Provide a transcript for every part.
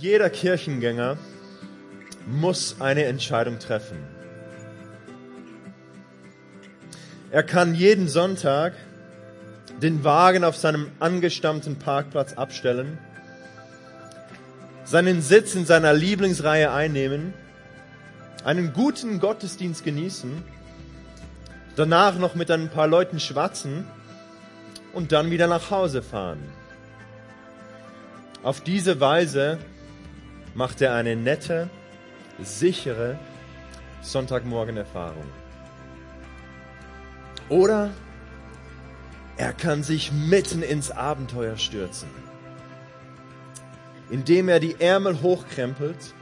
Jeder Kirchengänger muss eine Entscheidung treffen. Er kann jeden Sonntag den Wagen auf seinem angestammten Parkplatz abstellen, seinen Sitz in seiner Lieblingsreihe einnehmen, einen guten Gottesdienst genießen, danach noch mit ein paar Leuten schwatzen und dann wieder nach Hause fahren. Auf diese Weise macht er eine nette, sichere Sonntagmorgen-Erfahrung. Oder er kann sich mitten ins Abenteuer stürzen, indem er die Ärmel hochkrempelt,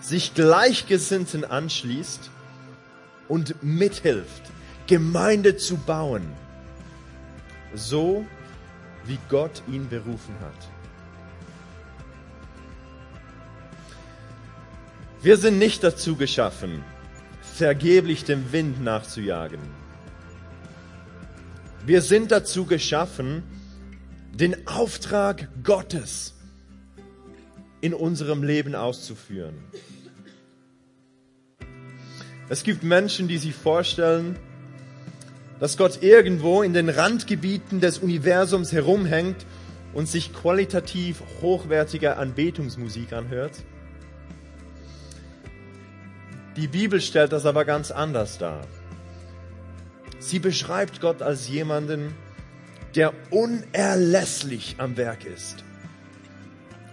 sich Gleichgesinnten anschließt und mithilft, Gemeinde zu bauen, so wie Gott ihn berufen hat. Wir sind nicht dazu geschaffen, vergeblich dem Wind nachzujagen. Wir sind dazu geschaffen, den Auftrag Gottes in unserem Leben auszuführen. Es gibt Menschen, die sich vorstellen, dass Gott irgendwo in den Randgebieten des Universums herumhängt und sich qualitativ hochwertige Anbetungsmusik anhört. Die Bibel stellt das aber ganz anders dar. Sie beschreibt Gott als jemanden, der unerlässlich am Werk ist.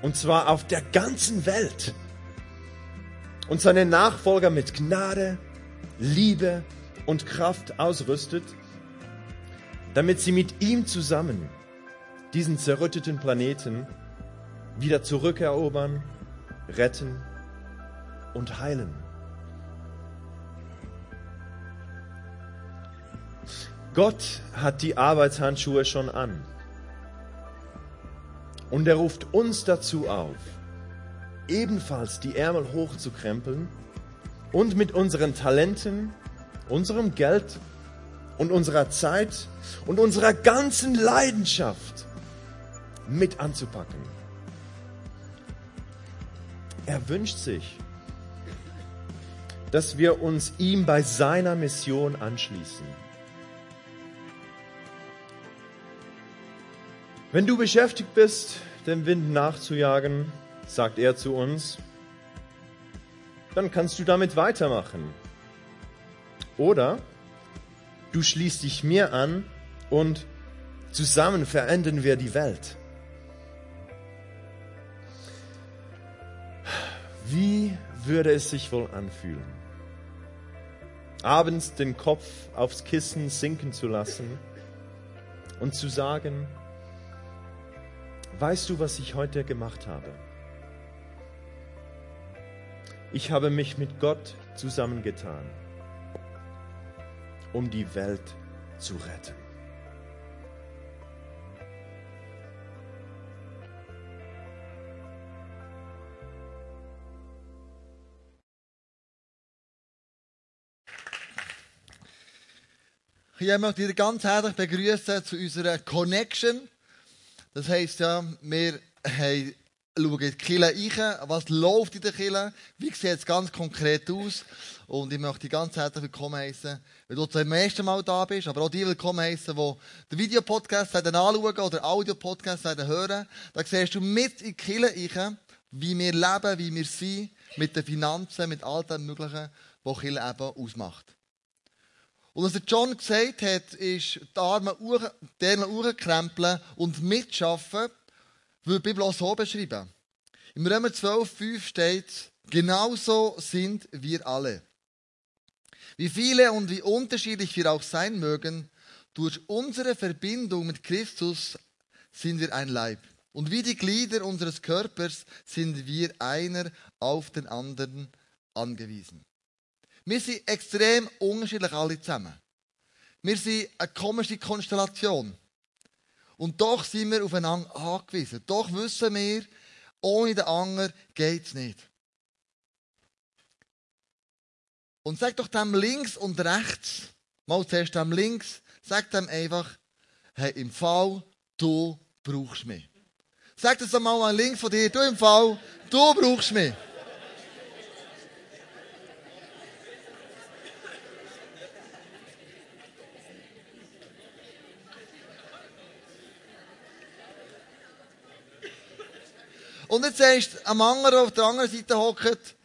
Und zwar auf der ganzen Welt. Und seine Nachfolger mit Gnade, Liebe und Kraft ausrüstet, damit sie mit ihm zusammen diesen zerrütteten Planeten wieder zurückerobern, retten und heilen. Gott hat die Arbeitshandschuhe schon an. Und er ruft uns dazu auf, ebenfalls die Ärmel hochzukrempeln und mit unseren Talenten, unserem Geld und unserer Zeit und unserer ganzen Leidenschaft mit anzupacken. Er wünscht sich, dass wir uns ihm bei seiner Mission anschließen. Wenn du beschäftigt bist, dem Wind nachzujagen, sagt er zu uns, dann kannst du damit weitermachen. Oder du schließt dich mir an und zusammen verändern wir die Welt. Wie würde es sich wohl anfühlen, abends den Kopf aufs Kissen sinken zu lassen und zu sagen, Weißt du, was ich heute gemacht habe? Ich habe mich mit Gott zusammengetan, um die Welt zu retten. Ich möchte dich ganz herzlich begrüßen zu unserer Connection. Das heisst ja, wir haben schauen in die Kille rein, was läuft in der Kille, wie sieht es ganz konkret aus. Und ich möchte dich ganz herzlich willkommen heißen, wenn du zum ersten Mal da bist, aber auch die willkommen heißen, die den Videopodcast anschauen oder Audio-Podcast hören. Da siehst du mit in die Kille rein, wie wir leben, wie wir sind, mit den Finanzen, mit all dem Möglichen, was Kille eben ausmacht. Und was der John gesagt hat, ist, die Arme hochkrempeln und mitschaffen, würde die Bibel auch so beschreiben. Im Römer 12, 5 steht, genauso sind wir alle. Wie viele und wie unterschiedlich wir auch sein mögen, durch unsere Verbindung mit Christus sind wir ein Leib. Und wie die Glieder unseres Körpers sind wir einer auf den anderen angewiesen. Wir sind extrem unterschiedlich alle zusammen. Wir sind eine komische Konstellation. Und doch sind wir aufeinander angewiesen. Doch wissen wir, ohne den anderen geht es nicht. Und sag doch dem links und rechts, mal zuerst dem links, sag dem einfach, hey, im Fall, du brauchst mich. Sag das mal an links von dir. Du im Fall, du brauchst mich. Und jetzt sagst du am anderen, der auf der anderen Seite hockt,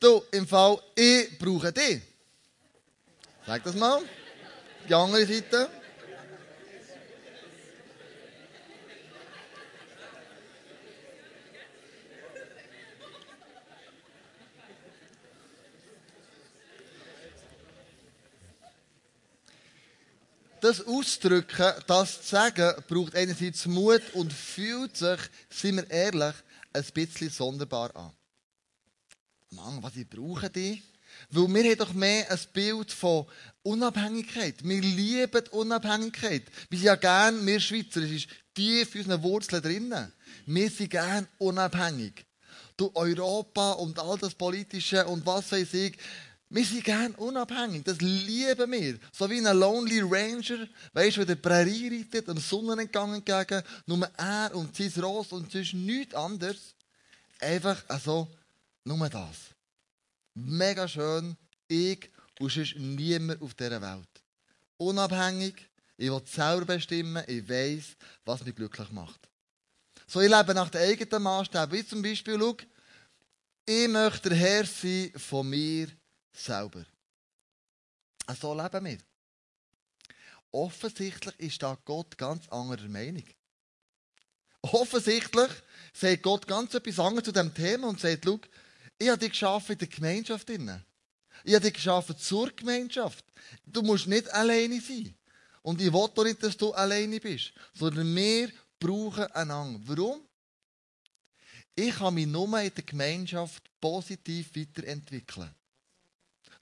du, im Fall, ich brauche dich. Sag das mal. Die andere Seite. das auszudrücken, das zu sagen, braucht einerseits Mut und fühlt sich, sind wir ehrlich, ein bisschen sonderbar an. Mann, was ich brauche die? Weil wir haben doch mehr ein Bild von Unabhängigkeit. Wir lieben Unabhängigkeit. Wir sind ja gern, wir Schweizer, es ist tief in unseren Wurzeln drinnen. Wir sind gern unabhängig. Du Europa und all das Politische und was weiß ich, wir sind gern unabhängig, das lieben wir. So wie ein Lonely Ranger, weißt du, der Prärie reitet, am Sonnenentgang entgegen, nur er und sein Ross und sonst nichts anderes. Einfach also, nur das. Mega schön, ich und sonst niemand auf dieser Welt. Unabhängig, ich will selber bestimmen, ich weiß, was mich glücklich macht. So, ich lebe nach den eigenen Maßstäben. Wie zum Beispiel, schau, ich möchte der Herr sein von mir selber. So leben wir. Offensichtlich ist da Gott ganz anderer Meinung. Offensichtlich sagt Gott ganz etwas anderes zu diesem Thema und sagt, schau, ich habe dich geschaffen in der Gemeinschaft. Ich habe dich geschaffen zur Gemeinschaft. Du musst nicht alleine sein. Und ich will doch nicht, dass du alleine bist, sondern wir brauchen einander. Warum? Ich kann mich nur in der Gemeinschaft positiv weiterentwickeln.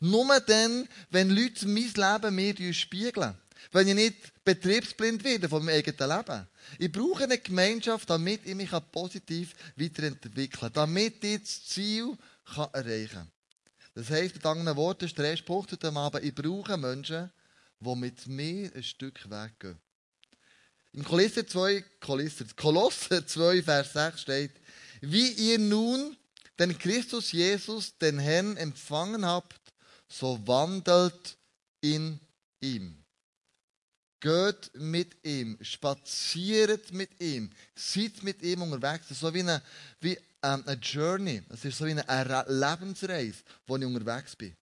Nur dann, wenn Leute mein Leben mir spiegeln. Wenn ich nicht betriebsblind werde von meinem eigenen Leben. Ich brauche eine Gemeinschaft, damit ich mich positiv weiterentwickeln kann. Damit ich das Ziel erreichen kann. Das heisst, mit anderen Worten, ist der erste Punkt heute Abend, ich brauche Menschen, die mit mir ein Stück Weg gehen. Im Kolosser 2, Kolosser 2, Vers 6 steht, wie ihr nun den Christus Jesus, den Herrn, empfangen habt, so wandelt in ihm. Geht mit ihm, spaziert mit ihm, seid mit ihm unterwegs. Das ist so wie eine, wie ähm, eine Journey, das ist so wie eine Lebensreise, wo ich unterwegs bin.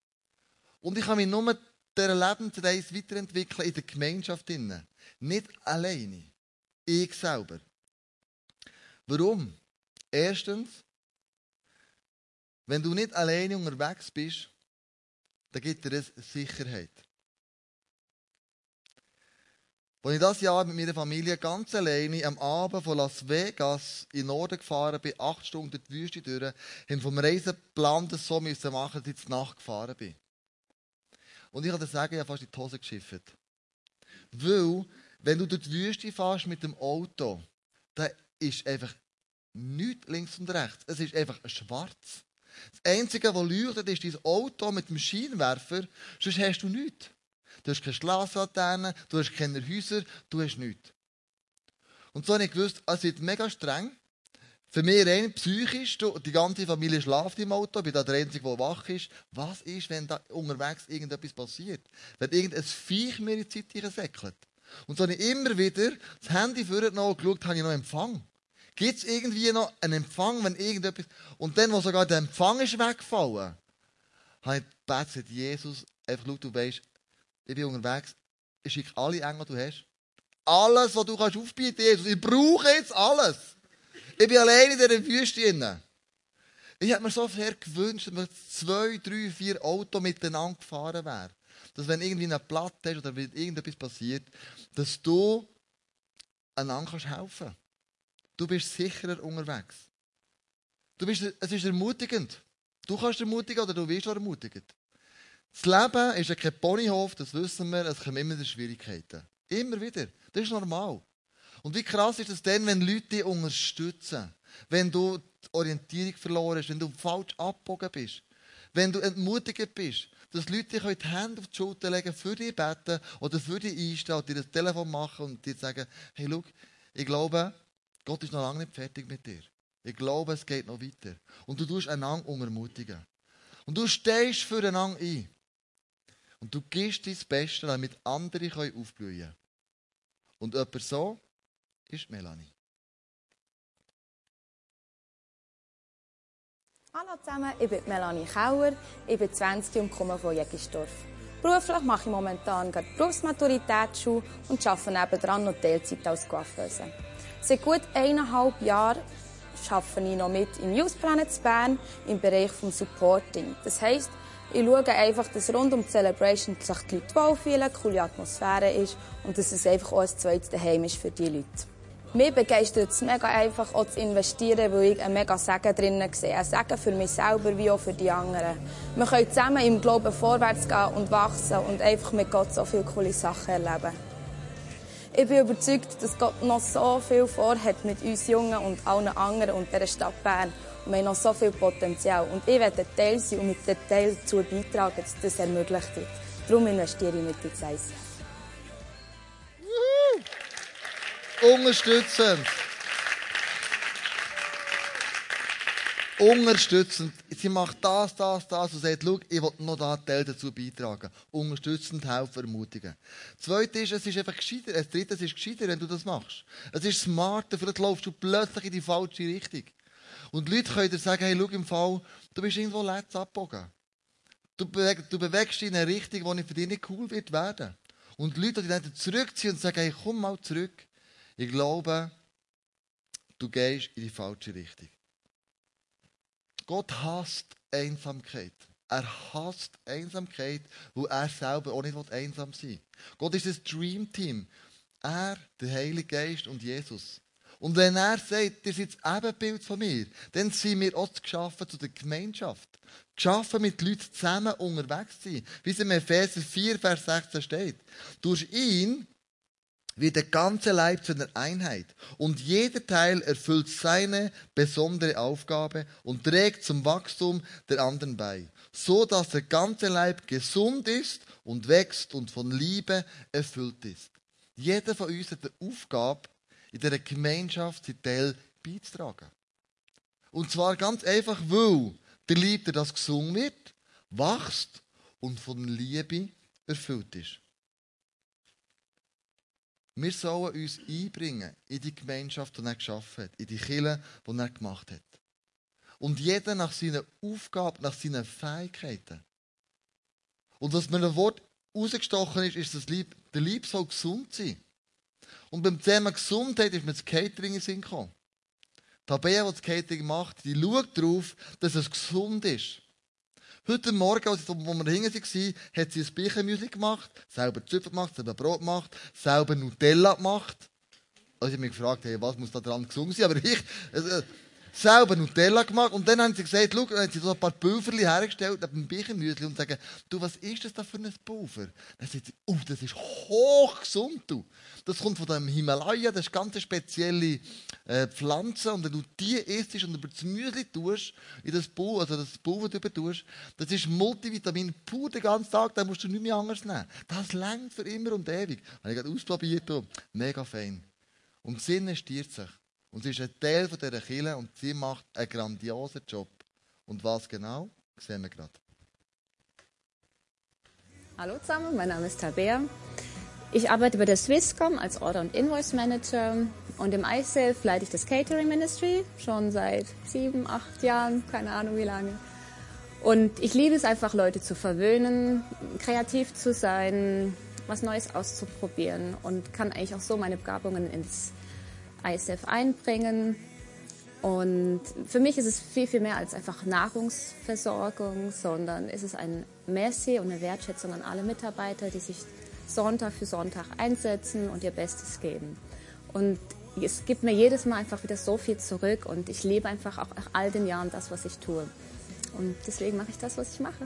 Und ich kann mich nur dieser Lebensreise weiterentwickeln in der Gemeinschaft. Nicht alleine. Ich selber. Warum? Erstens, wenn du nicht alleine unterwegs bist, dann gibt dir das Sicherheit. Als ich das Jahr mit meiner Familie ganz alleine am Abend von Las Vegas in den Norden gefahren bin, acht Stunden durch die Wüste durch, haben vom Reiseplan das so müssen machen, dass ich zur Nacht gefahren bin. Und ich kann dir sagen, ich habe fast in die Hose geschifft. Weil, wenn du durch die Wüste fährst mit dem Auto, dann ist einfach nichts links und rechts. Es ist einfach schwarz. Das Einzige, was leuchtet, ist dein Auto mit dem Scheinwerfer. Sonst hast du nichts. Du hast keine Straßenlaternen, du hast keine Häuser, du hast nichts. Und so habe ich gewusst, es wird mega streng. Für mich rein psychisch, die ganze Familie schlaft im Auto, ich bin da der Einzige, der wach ist. Was ist, wenn da unterwegs irgendetwas passiert? Wenn irgendein Viech mir in die Zeit säckelt. Und so habe ich immer wieder das Handy vorgenommen und geschaut, habe ich noch Empfang. Gibt es irgendwie noch einen Empfang, wenn irgendetwas... Und dann, wo sogar der Empfang ist weggefallen, habe ich gebetet, Jesus, einfach schau, du weißt, ich bin unterwegs, ich schicke alle Engel, die du hast. Alles, was du kannst aufbieten, Jesus. Ich brauche jetzt alles. Ich bin alleine in dieser Wüste. Ich hätte mir so sehr gewünscht, dass wir zwei, drei, vier Autos miteinander gefahren wären. Dass wenn irgendwie eine Platte ist oder irgendetwas passiert, dass du einander helfen kannst. Du bist sicherer unterwegs. Du bist, es ist ermutigend. Du kannst ermutigen oder du wirst ermutigt. Das Leben ist kein Ponyhof, das wissen wir, es kommen immer Schwierigkeiten. Immer wieder. Das ist normal. Und wie krass ist es denn, wenn Leute dich unterstützen? Wenn du die Orientierung verloren hast, wenn du falsch abgebogen bist, wenn du entmutigt bist, dass Leute dich die Hände auf die Schulter legen, für dich beten oder für dich einstehen dir das Telefon machen und dir sagen, hey, schau, ich glaube, Gott ist noch lange nicht fertig mit dir. Ich glaube, es geht noch weiter. Und du tust einander unermutigen. Und du stehst füreinander ein. Und du gibst dein Bestes, damit andere aufblühen können. Und jemand so ist Melanie. Hallo zusammen, ich bin Melanie Kauer, ich bin 20 und komme von Jägisdorf. Beruflich mache ich momentan gerade Berufsmaturitätsschule und arbeite nebenan noch Teilzeit als Coiffeuse. Seit gut eineinhalb Jahren arbeite ich noch mit im Youth Planet Bern im Bereich des Supporting. Das heisst, ich schaue einfach, dass rund um die Celebration sich die Leute wohlfühlen, eine coole Atmosphäre ist und dass es einfach auch ein zweites Daheim ist für die Leute. Mich begeistert es mega einfach, auch zu investieren, weil ich einen mega Segen drinnen sehe. Ein Segen für mich selber wie auch für die anderen. Wir können zusammen im Glauben vorwärts gehen und wachsen und einfach mit Gott so viele coole Sachen erleben. Ich bin überzeugt, dass Gott noch so viel vorhat mit uns Jungen und allen anderen und der Stadt Bern. Wir haben noch so viel Potenzial. Und ich werde Teil sein und mit dem Teil dazu beitragen, dass das ermöglicht wird. Darum investiere ich mit ins ICF. Unterstützend. Unterstützend. Sie macht das, das, das und sagt, schau, ich will noch da Teil dazu beitragen. Unterstützend, helfen, ermutigen. Zweitens ist, es ist einfach gescheiter. Das dritte, es ist gescheiter, wenn du das machst. Es ist smarter, vielleicht laufst du plötzlich in die falsche Richtung. Und Leute können dir sagen, hey, schau im Fall, du bist irgendwo letzt abgebogen. Du, beweg, du bewegst dich in eine Richtung, die für dich nicht cool wird werden. Und Leute, die dann zurückziehen und sagen, hey, komm mal zurück. Ich glaube, du gehst in die falsche Richtung. Gott hasst Einsamkeit. Er hasst Einsamkeit, weil er selber auch nicht einsam sein will. Gott ist ein Dream Team. Er, der Heilige Geist und Jesus. Und wenn er sagt, ihr seid das Ebenbild von mir, dann sind wir auch geschaffen zu der Gemeinschaft. Geschaffen mit Leuten zusammen unterwegs zu sein. Wie es in Epheser 4, Vers 16 steht. Durch ihn wird der ganze Leib zu einer Einheit und jeder Teil erfüllt seine besondere Aufgabe und trägt zum Wachstum der anderen bei, so dass der ganze Leib gesund ist und wächst und von Liebe erfüllt ist. Jeder von uns hat die Aufgabe, in dieser Gemeinschaft seinen Teil beizutragen. Und zwar ganz einfach, weil der Liebte, das gesungen wird, wächst und von Liebe erfüllt ist. Wir sollen uns einbringen in die Gemeinschaft, die er geschaffen hat, in die Kirche, die er gemacht hat. Und jeder nach seiner Aufgabe, nach seinen Fähigkeiten. Und was mir ein Wort rausgestochen ist, ist, dass der Lieb soll gesund sein. Und beim Thema Gesundheit ist mir das Catering in Sinn gekommen. Tabea, die das Catering macht, die schaut darauf, dass es gesund ist. Heute Morgen, als wir hinten waren, hat sie ein Birchenmüsli gemacht, selber Zöpfe gemacht, selber Brot gemacht, selber Nutella gemacht. Also ich habe mich gefragt, hey, was muss da dran gesungen sein? Aber ich, also, selber Nutella gemacht und dann haben sie gesagt, schau, dann haben sie so ein paar Pulverli hergestellt neben dem Birchenmüsli und sagen, du, was ist das da für ein Pulver? Dann sagt sie, oh, das ist hochgesund, du. Das kommt von dem Himalaya, das ist ganz spezielle äh, Pflanze und wenn du die isst und über das Müsli tust, in das Pulver, also das Pulver drüber tust, das ist Multivitamin pur den ganzen Tag, da musst du nicht mehr anders nehmen. Das längt für immer und ewig. Habe ich gerade ausprobiert, mega fein. Und sie investiert sich. Und sie ist ein Teil dieser Kirche und sie macht einen grandiosen Job. Und was genau, sehen wir gerade. Hallo zusammen, mein Name ist Tabea. Ich arbeite bei der Swisscom als Order- und Invoice Manager und im iSelf leite ich das Catering Ministry schon seit sieben, acht Jahren, keine Ahnung wie lange. Und ich liebe es einfach, Leute zu verwöhnen, kreativ zu sein, was Neues auszuprobieren und kann eigentlich auch so meine Begabungen ins ISF einbringen. Und für mich ist es viel, viel mehr als einfach Nahrungsversorgung, sondern es ist ein Merci und eine Wertschätzung an alle Mitarbeiter, die sich Sonntag für Sonntag einsetzen und ihr Bestes geben. Und es gibt mir jedes Mal einfach wieder so viel zurück und ich lebe einfach auch nach all den Jahren das, was ich tue. Und deswegen mache ich das, was ich mache.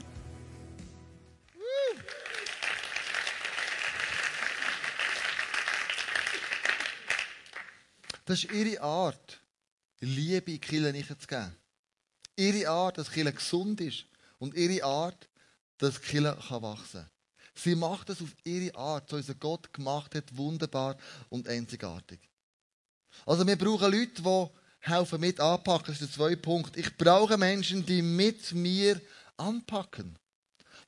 Das ist ihre Art, Liebe in die nicht zu geben. Ihre Art, dass die gesund ist. Und ihre Art, dass die wachsen kann. Sie macht es auf ihre Art, so wie sie Gott gemacht hat, wunderbar und einzigartig. Also wir brauchen Leute, die helfen mit anpacken. Das ist der zweite Punkt. Ich brauche Menschen, die mit mir anpacken.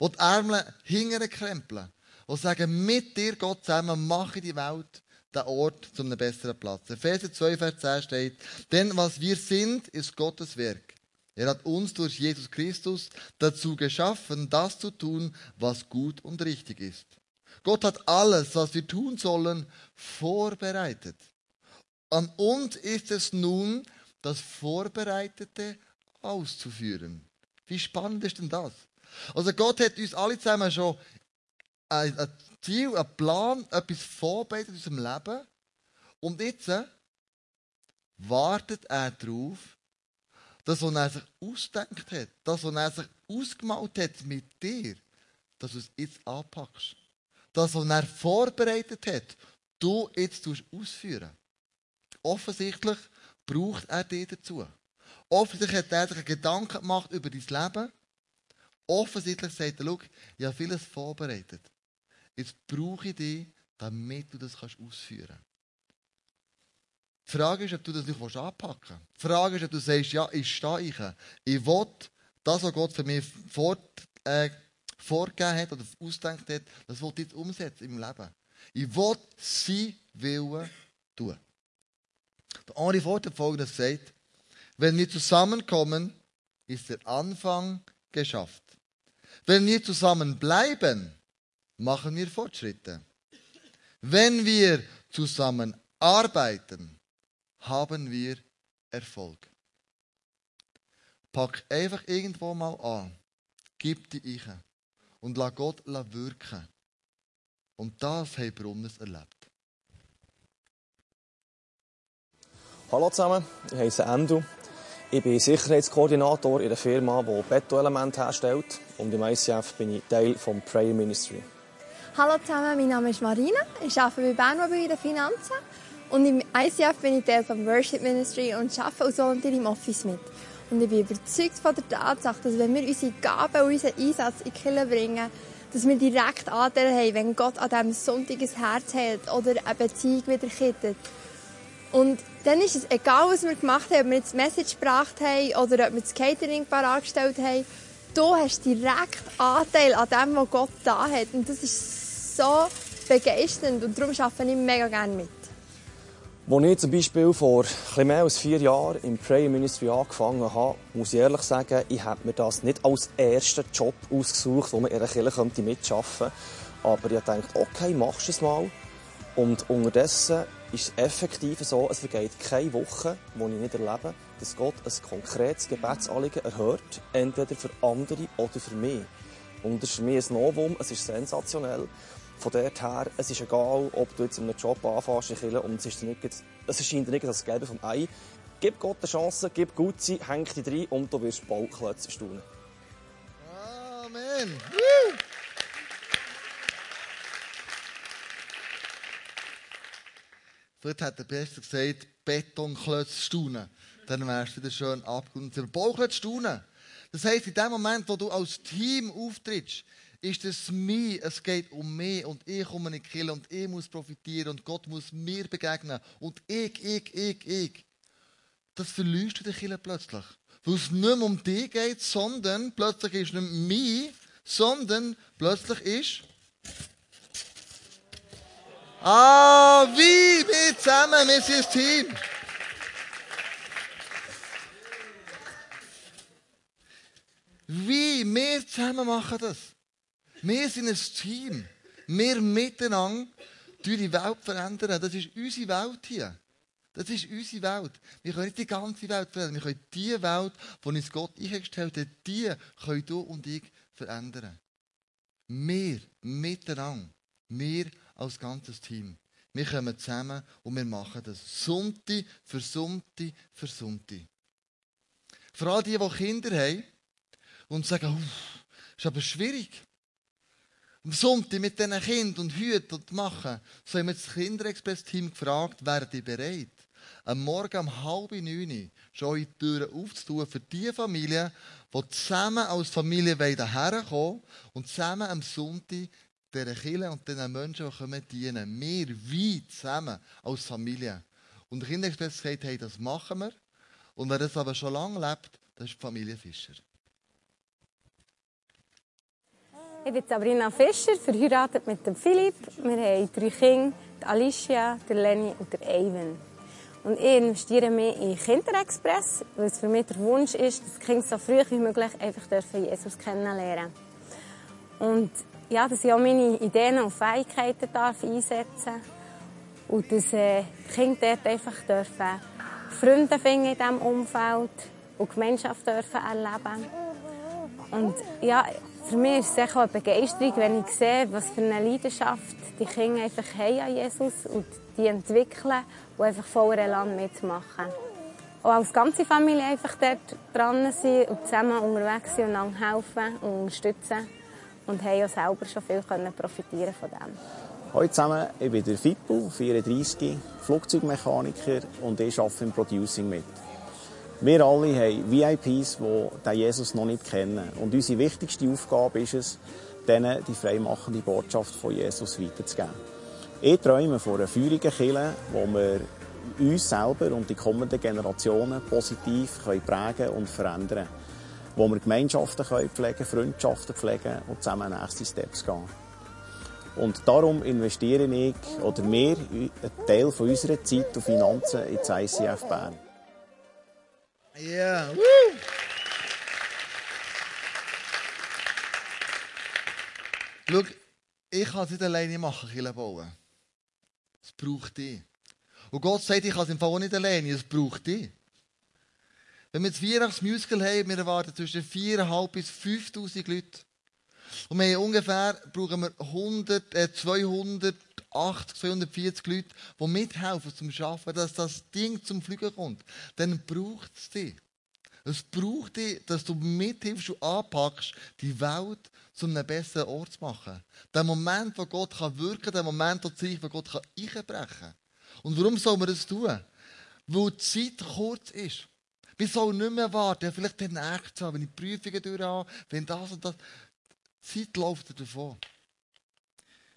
Die die Ärmel hingern krempeln. Die sagen, mit dir Gott zusammen mache ich die Welt, den Ort zu einem besseren Platz. Epheser 2, Vers 10 steht, denn was wir sind, ist Gottes Werk. Er hat uns durch Jesus Christus dazu geschaffen, das zu tun, was gut und richtig ist. Gott hat alles, was wir tun sollen, vorbereitet. An uns ist es nun, das Vorbereitete auszuführen. Wie spannend ist denn das? Also Gott hat uns alle zusammen schon ein Ziel, einen Plan, etwas vorbereitet in unserem Leben. Und jetzt wartet er darauf, das, was er sich ausdenkt hat, das, was er sich ausgemalt hat mit dir, dass du es jetzt anpackst. Das, was er vorbereitet hat, du jetzt ausführen. Offensichtlich braucht er dich dazu. Offensichtlich hat er sich Gedanken gemacht über dein Leben. Offensichtlich sagt er, schau, ich habe vieles vorbereitet. Jetzt brauche ich dich, damit du das ausführen kannst. Die Frage ist, ob du das nicht anpacken willst. Die Frage ist, ob du sagst, ja, ich stehe ich. Ich will das, was Gott für mich vor, äh, vorgegeben hat oder ausgedacht hat, das will ich jetzt umsetzen im Leben. Ich will sein Willen tun. Der Henri Ford hat folgendes gesagt. Wenn wir zusammenkommen, ist der Anfang geschafft. Wenn wir zusammen bleiben, machen wir Fortschritte. Wenn wir zusammen arbeiten, haben wir Erfolg. Pack einfach irgendwo mal an, gib die ich und lass Gott wirken. Und das haben Brunnes erlebt. Hallo zusammen, ich heiße Endo. Ich bin Sicherheitskoordinator in einer Firma, die Betonelemente herstellt. Und im ICF bin ich Teil des Prayer Ministry. Hallo zusammen, mein Name ist Marina. Ich arbeite bei Bernmobil in den Finanzen. Und im ICF bin ich Teil des Worship Ministry und arbeite als Volunteer im Office mit. Und ich bin überzeugt von der Tatsache, dass wenn wir unsere Gaben und unseren Einsatz in die Kirche bringen, dass wir direkt Anteil haben, wenn Gott an diesem Sonntag ein Herz hält oder eine Beziehung wieder kittet. Und dann ist es egal, was wir gemacht haben, ob wir jetzt Message gebracht haben oder ob wir das Catering parat gestellt haben. Du hast direkt Anteil an dem, was Gott da hat. Und das ist so begeisternd und darum arbeite ich mega gerne mit. Als ich zum Beispiel vor etwas mehr als vier Jahren im Prayer Ministry angefangen habe, muss ich ehrlich sagen, ich habe mir das nicht als ersten Job ausgesucht, wo man in einer Kirche mitarbeiten könnte. Aber ich dachte, okay, machst du es mal. Und unterdessen ist es effektiv so, es vergeht keine Woche, wo ich nicht erlebe, dass Gott ein konkretes Gebetsanliegen erhört, entweder für andere oder für mich. Und das ist für mich ein Novum, es ist sensationell. Von dort her, es ist egal, ob du jetzt in einem Job anfängst und es, ist nicht, es erscheint dir nicht das Gelbe vom Ei. Gib Gott eine Chance, gib gut sein, häng dich rein und du wirst Bauklötze staunen. Amen. Vielleicht hat der Beste gesagt, Betonklötze staunen. Dann wärst du wieder schön abgerundet. Bauklötze staunen. Das heisst, in dem Moment, wo du als Team auftrittst, ist es mir, es geht um mich und ich komme in die Kirche und ich muss profitieren und Gott muss mir begegnen und ich, ich, ich, ich. Das verlierst du die Kirche plötzlich. Weil es nicht mehr um dich geht, sondern plötzlich ist nicht mich, sondern plötzlich ist Ah, wie wir zusammen, wir sind ein Team. Wie wir zusammen machen das. Wir sind ein Team. Wir miteinander die Welt verändern. Das ist unsere Welt hier. Das ist unsere Welt. Wir können nicht die ganze Welt verändern. Wir können die Welt, die uns Gott eingestellt hat, die können du und ich verändern. Wir miteinander. Wir als ganzes Team. Wir kommen zusammen und wir machen das. Sonntag für Sonntag. Vor allem die, die Kinder haben und sagen, ist aber schwierig. Am Sonntag mit diesen Kindern und Hüten und machen. So haben wir das Kinderexpress-Team gefragt, wären die bereit, am Morgen um halb neun schon die Türen aufzutun für die Familien, die zusammen als Familie herkommen und zusammen am Sonntag dieser Kirche und diesen Menschen, die kommen dienen. Wir, wie zusammen als Familie. Und der Kinderexpress sagt, hey, das machen wir. Und wer das aber schon lange lebt, das ist die Familie Fischer. Ich bin Sabrina Fischer, verheiratet mit dem Philipp. Wir haben drei Kinder, Alicia, Lenny und Evan. Und ich investiere mehr in Kinderexpress, weil es für mich der Wunsch ist, dass die Kinder so früh wie möglich einfach Jesus kennenlernen Und ja, dass ich auch meine Ideen und Fähigkeiten darf einsetzen und dass äh, die Kinder dort einfach dürfen Freunde finden in diesem Umfeld und Gemeinschaft dürfen erleben. Und ja, für mich ist es auch eine Begeisterung, wenn ich sehe, was für eine Leidenschaft die Kinder einfach haben an Jesus und die entwickeln und einfach voller Elan mitmachen. Auch als ganze Familie einfach dort dran sind und zusammen unterwegs sind und einander helfen und unterstützen. Und haben auch selber schon viel profitieren von dem. Hallo zusammen, ich bin der Fippo, 34, Flugzeugmechaniker und ich arbeite im Producing mit. Wir alle haben VIPs, die Jesus noch nicht kennen. Und unsere wichtigste Aufgabe ist es, denen die freimachende Botschaft von Jesus weiterzugeben. Ich träume von einer feurigen Kirche, wo wir uns selber und die kommenden Generationen positiv prägen und verändern können. Wo wir Gemeinschaften pflegen Freundschaften pflegen und zusammen nächste Steps gehen. Und darum investiere ich oder wir einen Teil unserer Zeit und Finanzen ins ICF Bern. Yeah. Schau, ich kann es nicht alleine machen, Kirche bauen. Es braucht dich. Und Gott sagt, ich kann es im Fall auch nicht alleine, es braucht dich. Wenn wir jetzt Weihnachtsmusical haben, wir erwarten zwischen 4.500 bis 5.000 Leute. Und wir haben ungefähr, brauchen wir 100, äh, 280, 240 Leute, die mithelfen zum Schaffen, dass das Ding zum Fliegen kommt. Dann braucht es dich. Es braucht dich, dass du mithilfst und anpackst, die Welt zu einem besseren Ort zu machen. Der Moment, wo Gott wirken kann, der Moment, wo Gott einbrechen kann. Und warum soll man das tun? Weil die Zeit kurz ist. Wir sollen nicht mehr warten, vielleicht den nächsten wenn ich Prüfungen durch habe, wenn das und das. Die Zeit läuft davon.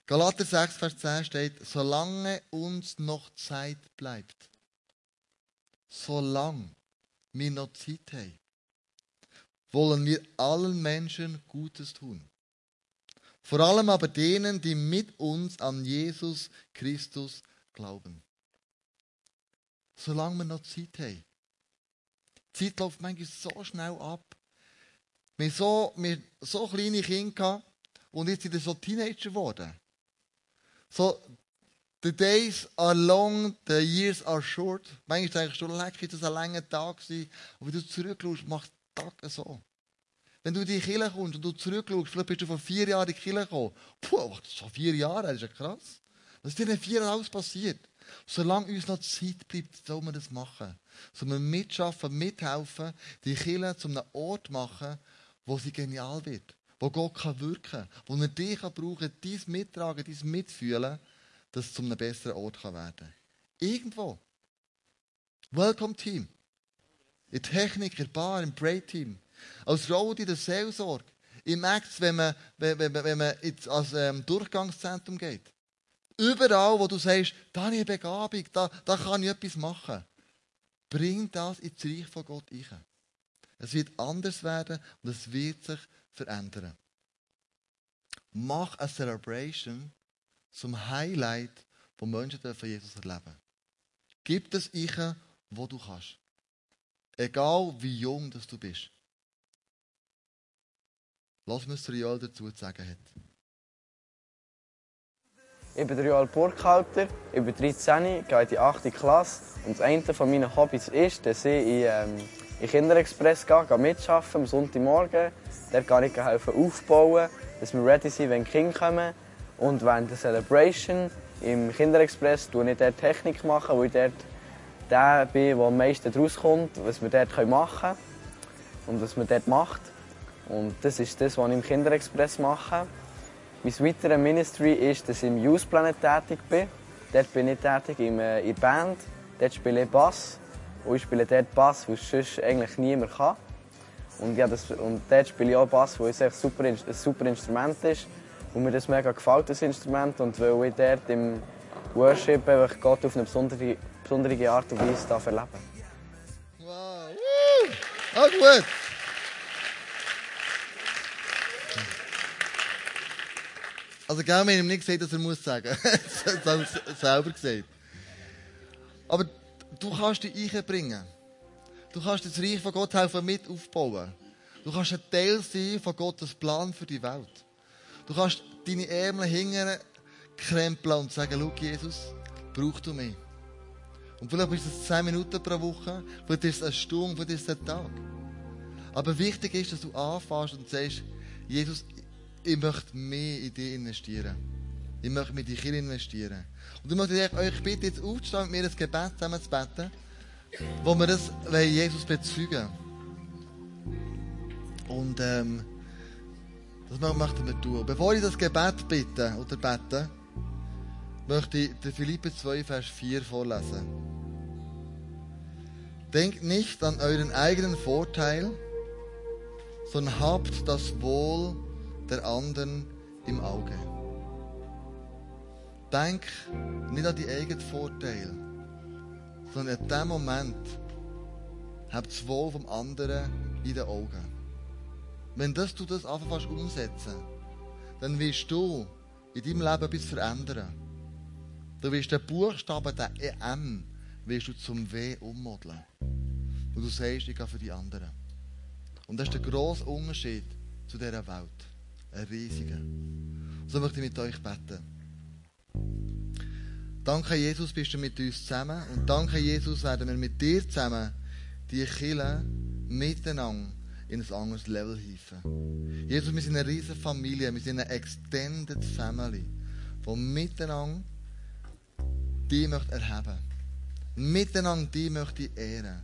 Galater 6, Vers 10 steht, solange uns noch Zeit bleibt, solange wir noch Zeit haben, wollen wir allen Menschen Gutes tun. Vor allem aber denen, die mit uns an Jesus Christus glauben. Solange wir noch Zeit haben. Die Zeit läuft manchmal so schnell ab. Wir so, so kleine Kinder und jetzt sind wir so Teenager geworden. So, the days are long, the years are short. Manchmal denkst du, leck, ist das ein langer Tag gewesen. Aber wenn du zurückschaust, macht Tag so. Wenn du in die Kirche kommst und du zurückschaust, vielleicht bist du vor vier Jahren in die Kirche gekommen. Puh, schon vier Jahre, das ist ja krass. Was ist denn in vier Jahren alles passiert? Solange uns noch Zeit bleibt, soll man das machen. Soll man mitschaffen, mithelfen, die Kirche zu einem Ort machen, wo sie genial wird. Wo Gott kann wirken kann. Wo er dich kann brauchen kann, dein Mittragen, dein Mitfühlen, dass es zu einem besseren Ort kann werden kann. Irgendwo. Welcome Team. In Technik, in Bar, im Pray-Team. Als Road in der Seelsorge. Merke es, wenn man, wenn, wenn, wenn man ins, als ähm, Durchgangszentrum geht. Überall, wo du sagst, da habe ich eine Begabung, da, da kann ich etwas machen. Bring das ins Reich von Gott ein. Es wird anders werden und es wird sich verändern. Mach eine Celebration zum Highlight, wo Menschen von Jesus erleben. Gib das ich, wo du kannst. Egal wie jung dass du bist. Lass uns Joel dazu zu sagen hat. Ich bin Joel Burkhalter, ich bin 13, gehe in die 8. Klasse und eines meiner Hobbys ist, dass ich in, ähm, in Kinderexpress gehe, gehe mitarbeiten am Sonntagmorgen. Dort kann ich helfen aufbauen, dass wir ready sind, wenn die Kinder kommen. Und während der Celebration im Kinderexpress mache ich dort Technik, machen, wo ich dort der bin, der am meisten rauskommt, was wir dort machen können und was man dort macht. Und das ist das, was ich im Kinderexpress mache. Mein weiteres Ministry ist, dass ich im Youth Planet tätig bin. Dort bin ich tätig in der Band. Dort spiele ich Bass. Und ich spiele dort Bass, was sonst eigentlich niemand kann. Und, ja, das, und dort spiele ich auch Bass, weil es ein super, ein super Instrument ist. Und mir das mega gefällt, das Instrument. Und weil ich dort im Worship Gott auf eine besondere besondere Art und Weise darf erleben Wow. Woo. Ah, gut. Also, gell, wir haben ihm nicht gesagt, dass er muss sagen. das haben sie selber gesagt. Aber du kannst dich einbringen. Du kannst das Reich von Gott helfen mit aufbauen. Du kannst ein Teil sein von Gottes Plan für die Welt. Du kannst deine Ärmel hingern, krempeln und sagen, schau Jesus, brauchst du mich. Und vielleicht bist es 10 Minuten pro Woche, vielleicht ist es eine Stunde, vielleicht ist es ein Tag. Aber wichtig ist, dass du anfängst und sagst, Jesus, ich möchte mehr in dich investieren. Ich möchte mit dir investieren. Und ich möchte euch bitten, jetzt aufzustehen, mit mir ein Gebet zusammen zu beten, wo wir das Jesus bezeugen Und ähm, das möchten wir tun. Bevor ich das Gebet bitte oder bete, möchte ich den Philippe 2, Vers 4 vorlesen. Denkt nicht an euren eigenen Vorteil, sondern habt das Wohl der anderen im Auge. Denk nicht an die eigenen Vorteile, sondern in dem Moment habt das Wohl vom anderen in den Augen. Wenn das du das einfach umsetzen dann wirst du in deinem Leben etwas verändern. Du wirst den Buchstaben, den EM, wirst du zum W ummodeln. Und du sagst, ich gehe für die anderen. Und das ist der grosse Unterschied zu dieser Welt. Ein riesiger. So möchte ich mit euch beten. Danke, Jesus, bist du mit uns zusammen. Und danke, Jesus, werden wir mit dir zusammen die Kille miteinander in ein anderes Level hieven. Jesus, wir sind eine riesige Familie, wir sind eine Extended Family, die miteinander die möchte erheben. Miteinander die möchte ehren.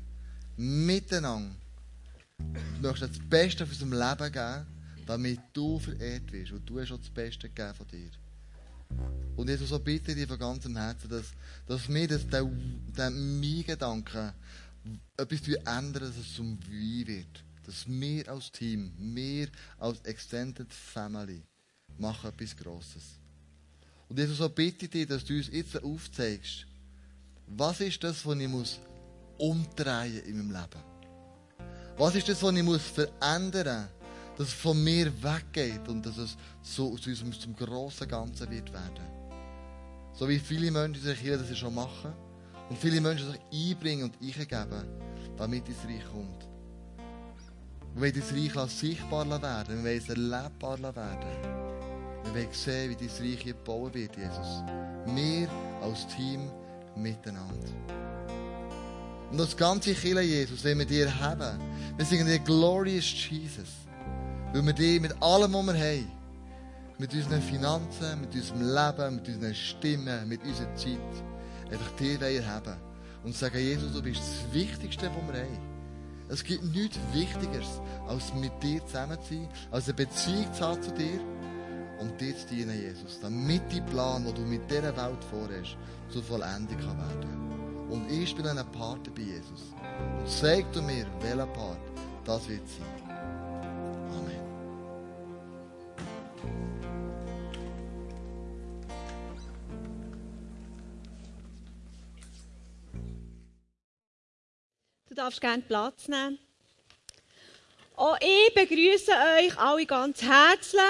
Miteinander möchte das Beste für unserem Leben geben, damit du verehrt wirst. Und du hast auch das Beste gegeben von dir. Und Jesus, so bitte ich dich von ganzem Herzen, dass, dass wir das, den, den Mein-Gedanken etwas ändern, dass es zum Wie wird. Dass wir als Team, wir als Extended Family machen etwas Grosses. Und Jesus, so bitte ich dich, dass du uns jetzt aufzeigst, was ist das, was ich muss umdrehen in meinem Leben? Was ist das, was ich muss verändern muss, dass es von mir weggeht und dass es so zu unserem zum grossen Ganzen wird werden? So wie viele Menschen sich hier das schon machen und viele Menschen sich einbringen und eingeben, damit das Reich kommt. Wir wollen das Reich sichtbar werden, wir wollen es erlebbar werden. Wir wollen sehen, wie dein Reich hier gebaut wird, Jesus. Wir als Team miteinander. Und das ganze Kille, Jesus, wenn wir dir haben, wir singen dir Glorious Jesus. Weil wir dir mit allem, was wir haben, mit unseren Finanzen, mit unserem Leben, mit unseren Stimmen, mit unserer Zeit, einfach dir haben. Und sagen, Jesus, du bist das Wichtigste, was wir haben. Es gibt nichts Wichtigeres, als mit dir zusammen zu sein, als eine Beziehung zu haben zu dir und dir zu dienen, Jesus. Damit dein Plan, den du mit dieser Welt vorhast, zur Vollendung kann werden. Und ich spiele einen Part bei Jesus. Und sag du mir, welcher Part das wird sein. Darfst gerne Platz nehmen. Auch ich begrüße euch alle ganz herzlich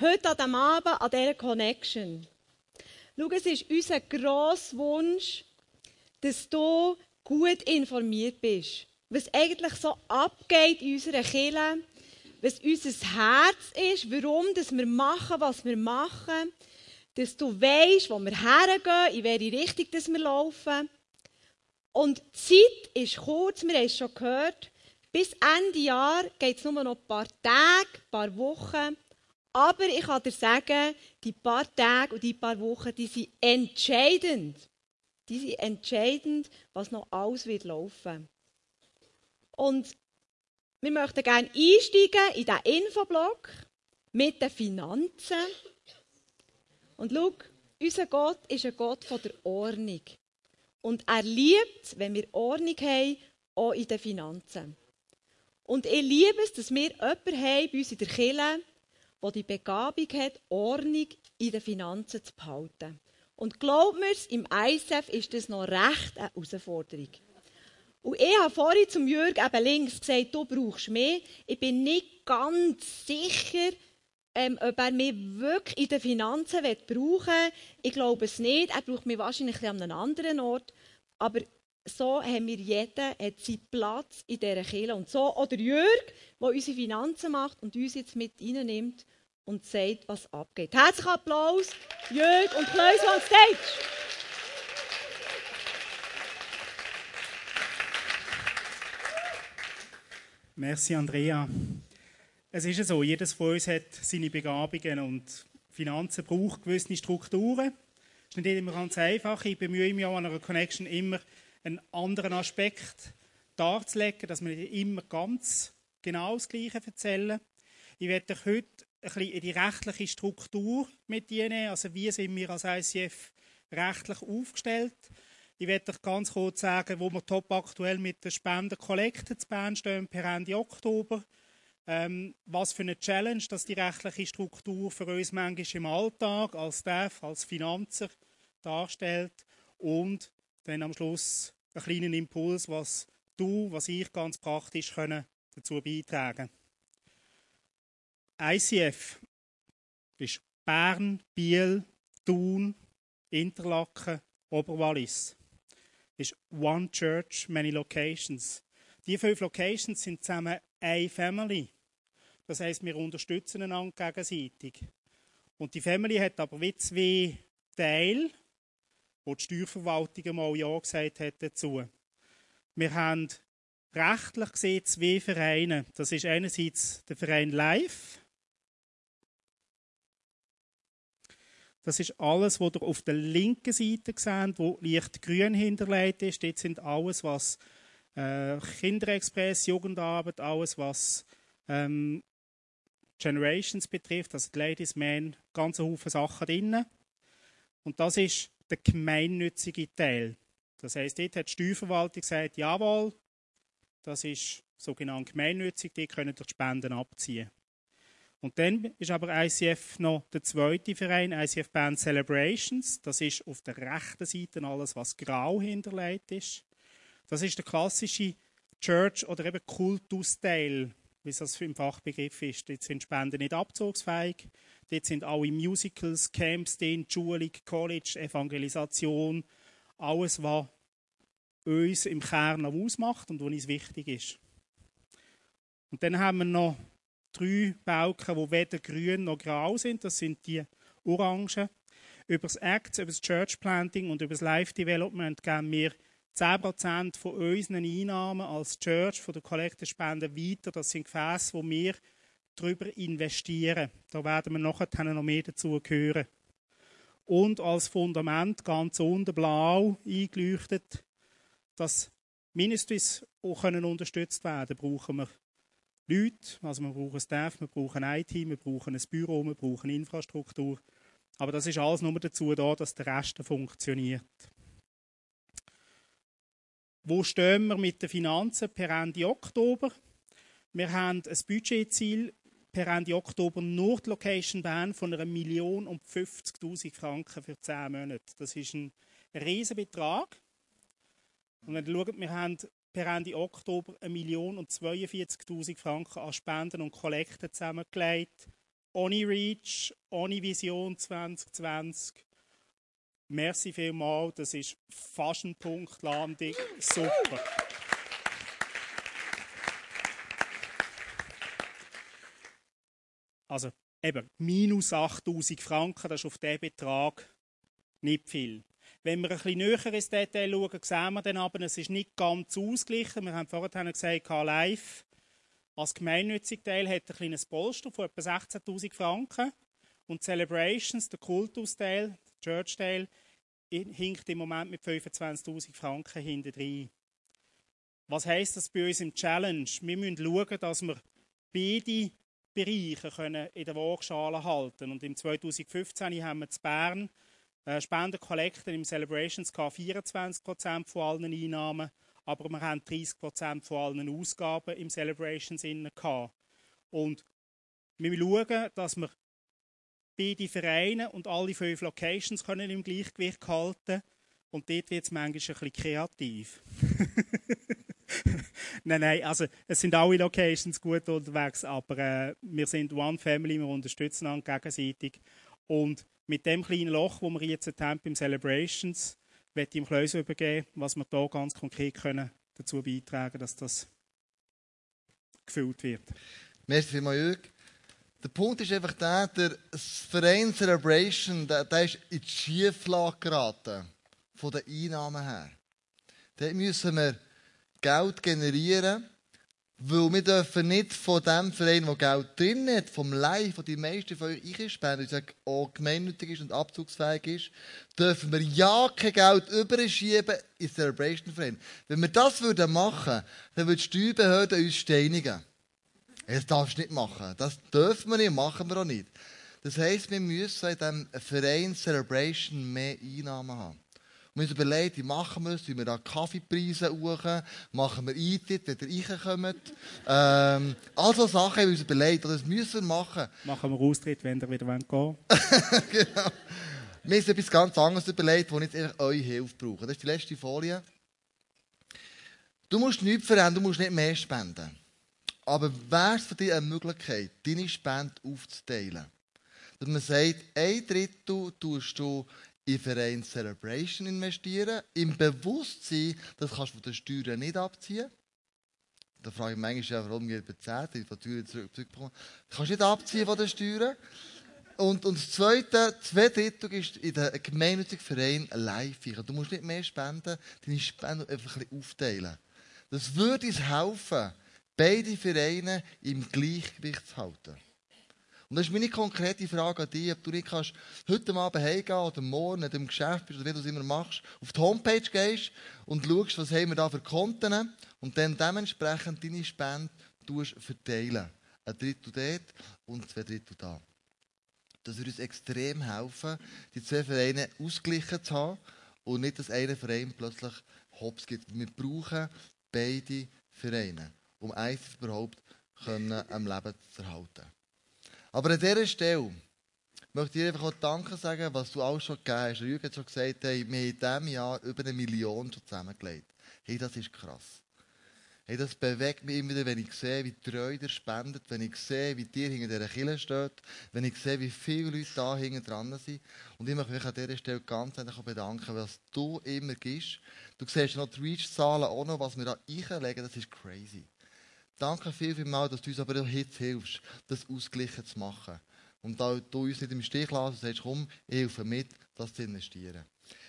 heute an diesem Abend an dieser Connection. Schau, es ist unser grosser Wunsch, dass du gut informiert bist. Was eigentlich so abgeht in unserer Kirche, was unser Herz ist, warum dass wir machen, was wir machen, dass du weißt, wo wir hergehen, in welche Richtung dass wir laufen. Und die Zeit ist kurz, wir haben es schon gehört. Bis Ende Jahr geht es nur noch ein paar Tage, ein paar Wochen. Aber ich kann dir sagen, die paar Tage und die paar Wochen, die sind entscheidend. Die sind entscheidend, was noch alles wird laufen. Und wir möchten gerne einsteigen in diesen Infoblock mit den Finanzen. Und schau, unser Gott ist ein Gott von der Ordnung. Und er liebt, wenn wir Ordnung haben, auch in den Finanzen. Und ich liebe es, dass wir jemanden haben bei uns in der Kirche, der die Begabung hat, Ordnung in den Finanzen zu behalten. Und glaubt mir, im ISF ist das noch recht eine Herausforderung. Und ich habe vorhin zum Jürg eben links gesagt, du brauchst mehr. Ich bin nicht ganz sicher, ähm, ob er mich wirklich in den Finanzen brauchen will. Ich glaube es nicht. Er braucht mich wahrscheinlich an einem anderen Ort. Aber so haben wir jeder hat seinen Platz in dieser Kirche. Und so oder Jürg, der unsere Finanzen macht und uns jetzt mit reinnimmt und sagt, was abgeht. Herzlichen Applaus, Jürg und Kleus on Stage. Merci, Andrea. Es ist so, jedes von uns hat seine Begabungen und Finanzen braucht gewisse Strukturen. Es ist nicht immer ganz einfach. Ich bemühe mich auch an einer Connection immer einen anderen Aspekt darzulegen, dass wir nicht immer ganz genau das Gleiche erzählen. Ich werde euch heute ein bisschen in die rechtliche Struktur mit nehmen. Also wie sind wir als ICF rechtlich aufgestellt? Ich werde euch ganz kurz sagen, wo wir top aktuell mit der Spendenkollekte zu Bern stehen, per Ende Oktober. Ähm, was für eine Challenge, dass die rechtliche Struktur für uns manchmal im Alltag als Staff, als Finanzer darstellt. Und dann am Schluss einen kleinen Impuls, was du, was ich ganz praktisch können dazu beitragen ICF ist Bern, Biel, Thun, Interlaken, Oberwallis. Ist One Church, many locations. Die fünf Locations sind zusammen eine Family. Das heißt, wir unterstützen einander gegenseitig. Und die Family hat aber wie zwei Teile, wo die Steuerverwaltung mal Ja gesagt hat dazu. Wir haben rechtlich gesehen zwei Vereine. Das ist einerseits der Verein Live. Das ist alles, was ihr auf der linken Seite seht, wo leicht grün hinterlegt ist. Dort sind alles, was äh, Kinderexpress, Jugendarbeit, alles, was ähm, Generations betrifft, also die Ladies, Men, ganze Haufen Sachen drin. Und das ist der gemeinnützige Teil. Das heißt, dort hat die Steuerverwaltung gesagt, jawohl, das ist sogenannt gemeinnützig, die können durch Spenden abziehen. Und dann ist aber ICF noch der zweite Verein, ICF Band Celebrations. Das ist auf der rechten Seite alles, was grau hinterlegt ist. Das ist der klassische Church- oder eben Kultusteil, wie es im Fachbegriff ist. Dort sind Spenden nicht abzugsfähig. Dort sind alle Musicals, Camps drin, Schulung, College, Evangelisation, alles, was uns im Kern ausmacht und was uns wichtig ist. Und dann haben wir noch drei Balken, die weder grün noch grau sind. Das sind die orangen. Über das Act, über das Church Planting und über das Life Development geben wir 10% von unseren Einnahmen als Church, von der Kollektenspenden weiter. Das sind Gefäße, wo wir darüber investieren. Da werden wir nachher noch mehr dazu hören. Und als Fundament ganz unten blau eingeleuchtet, dass Ministries auch können unterstützt werden brauchen wir Leute, also wir brauchen Staff, wir brauchen IT, wir brauchen ein Büro, wir brauchen Infrastruktur. Aber das ist alles nur dazu da, dass der Rest funktioniert. Wo stehen wir mit den Finanzen per Ende Oktober? Wir haben ein Budgetziel per Ende Oktober nur die Location Bern von einer Million und 50.000 Franken für 10 Monate. Das ist ein riesiger Betrag. Und wenn ihr schaut, wir haben per Ende Oktober 1 Million und 42.000 Franken an Spenden und Kollekten zusammengelegt. Ohne Reach, ohne Vision 2020. Merci vielmals, das ist fast ein Punkt Landung. Super. Also eben minus 8000 Franken, das ist auf diesen Betrag nicht viel. Wenn wir ein bisschen näher ins Detail schauen, sehen wir dann aber, es ist nicht ganz ausgeglichen. Wir haben vorhin gesagt, live als gemeinnütziger Teil hat ein kleines Polster von etwa 16'000 Franken und Celebrations, der Kultusteil, Church-Teil, hinkt im Moment mit 25'000 Franken hinten drin. Was heisst das bei uns im Challenge? Wir müssen schauen, dass wir beide Bereiche können in der Waagschale halten. Und im 2015 haben wir zu Bern äh, Spendenkollekten im Celebrations 24% von allen Einnahmen, aber wir haben 30% von allen Ausgaben im Celebrations Und wir schauen, dass wir beide Vereine und alle fünf Locations können im Gleichgewicht halten. Und dort wird es manchmal ein bisschen kreativ. nein, nein, also es sind alle Locations gut unterwegs, aber äh, wir sind One Family, wir unterstützen einander gegenseitig. Und mit dem kleinen Loch, wo wir jetzt haben beim Celebrations, werde ich ihm Klöse übergeben, was wir hier ganz konkret können dazu beitragen dass das gefüllt wird. Merci vielmals, Jürg. Der Punkt ist einfach der, der Verein Celebration, der, der ist in die Schieflage geraten, von den Einnahmen her. Dort müssen wir Geld generieren, weil wir dürfen nicht von dem Verein, der Geld drin hat, vom Live, von die meisten von euch einspenden, der auch gemeinnützig ist und abzugsfähig ist, dürfen wir ja kein Geld überschieben in Celebration Verein. Wenn wir das würden machen, dann würde die Steuerbehörde uns steinigen. Das darfst du nicht machen. Das dürfen wir nicht, machen wir auch nicht. Das heisst, wir müssen in diesem Verein Celebration mehr Einnahmen haben. Wir uns überlegt, wie machen wir es? Tun wir da Kaffeepreise hoch? Machen wir Eintritt, wenn ihr reinkommt? Ähm, also Sachen haben wir uns überlegt, das müssen wir machen. Machen wir Austritt, wenn ihr wieder gehen wollt. genau. Wir haben uns etwas ganz anderes überlegt, wo nicht einfach eure Hilfe brauchen. Das ist die letzte Folie. Du musst nichts verändern, du musst nicht mehr spenden. Aber wäre es für dich eine Möglichkeit, deine Spende aufzuteilen? Dass man sagt, ein Drittel tust du in Verein Celebration investieren, im Bewusstsein, das kannst du von den Steuern nicht abziehen. Da frage ich manchmal, warum ihr bezahlt, die von Steuern zurückbekommen. Das kannst du nicht abziehen von den Steuern. Und, und das Zweite, zwei Drittel ist in den gemeinnützigen Verein live. Du musst nicht mehr spenden, deine Spenden einfach ein bisschen aufteilen. Das würde uns helfen, beide Vereine im Gleichgewicht zu halten. Und das ist meine konkrete Frage an dich, ob du nicht kannst heute Abend heimgehen oder morgen in dem Geschäft bist oder wie du es immer machst, auf die Homepage gehst und schaust, was haben wir da für Konten und dann dementsprechend deine Spende verteilen. Ein Drittel dort und zwei Drittel da. Das würde uns extrem helfen, die zwei Vereine ausgeglichen zu haben und nicht, dass einer Verein plötzlich Hops gibt. Wir brauchen beide Vereine um eins überhaupt können, am Leben zu erhalten. Aber an dieser Stelle möchte ich einfach auch Danke sagen, was du auch schon gegeben hast. Jürgen hat schon gesagt, hey, wir haben in diesem Jahr über eine Million schon zusammengelegt. Hey, das ist krass. Hey, das bewegt mich immer wieder, wenn ich sehe, wie treu ihr spendet, wenn ich sehe, wie dir hinter dieser Kille steht, wenn ich sehe, wie viele Leute da hinten dran sind. Und ich möchte mich an dieser Stelle ganz herzlich bedanken, was du immer gibst. Du siehst noch die Reach-Zahlen auch noch, was wir da einlegen, das ist crazy. Danke viel, viel mal, dass du uns aber jetzt hilfst, das ausgleichen zu machen. Und da du uns nicht im Stich lässt und sagst, komm, ich helfe mit, das zu investieren.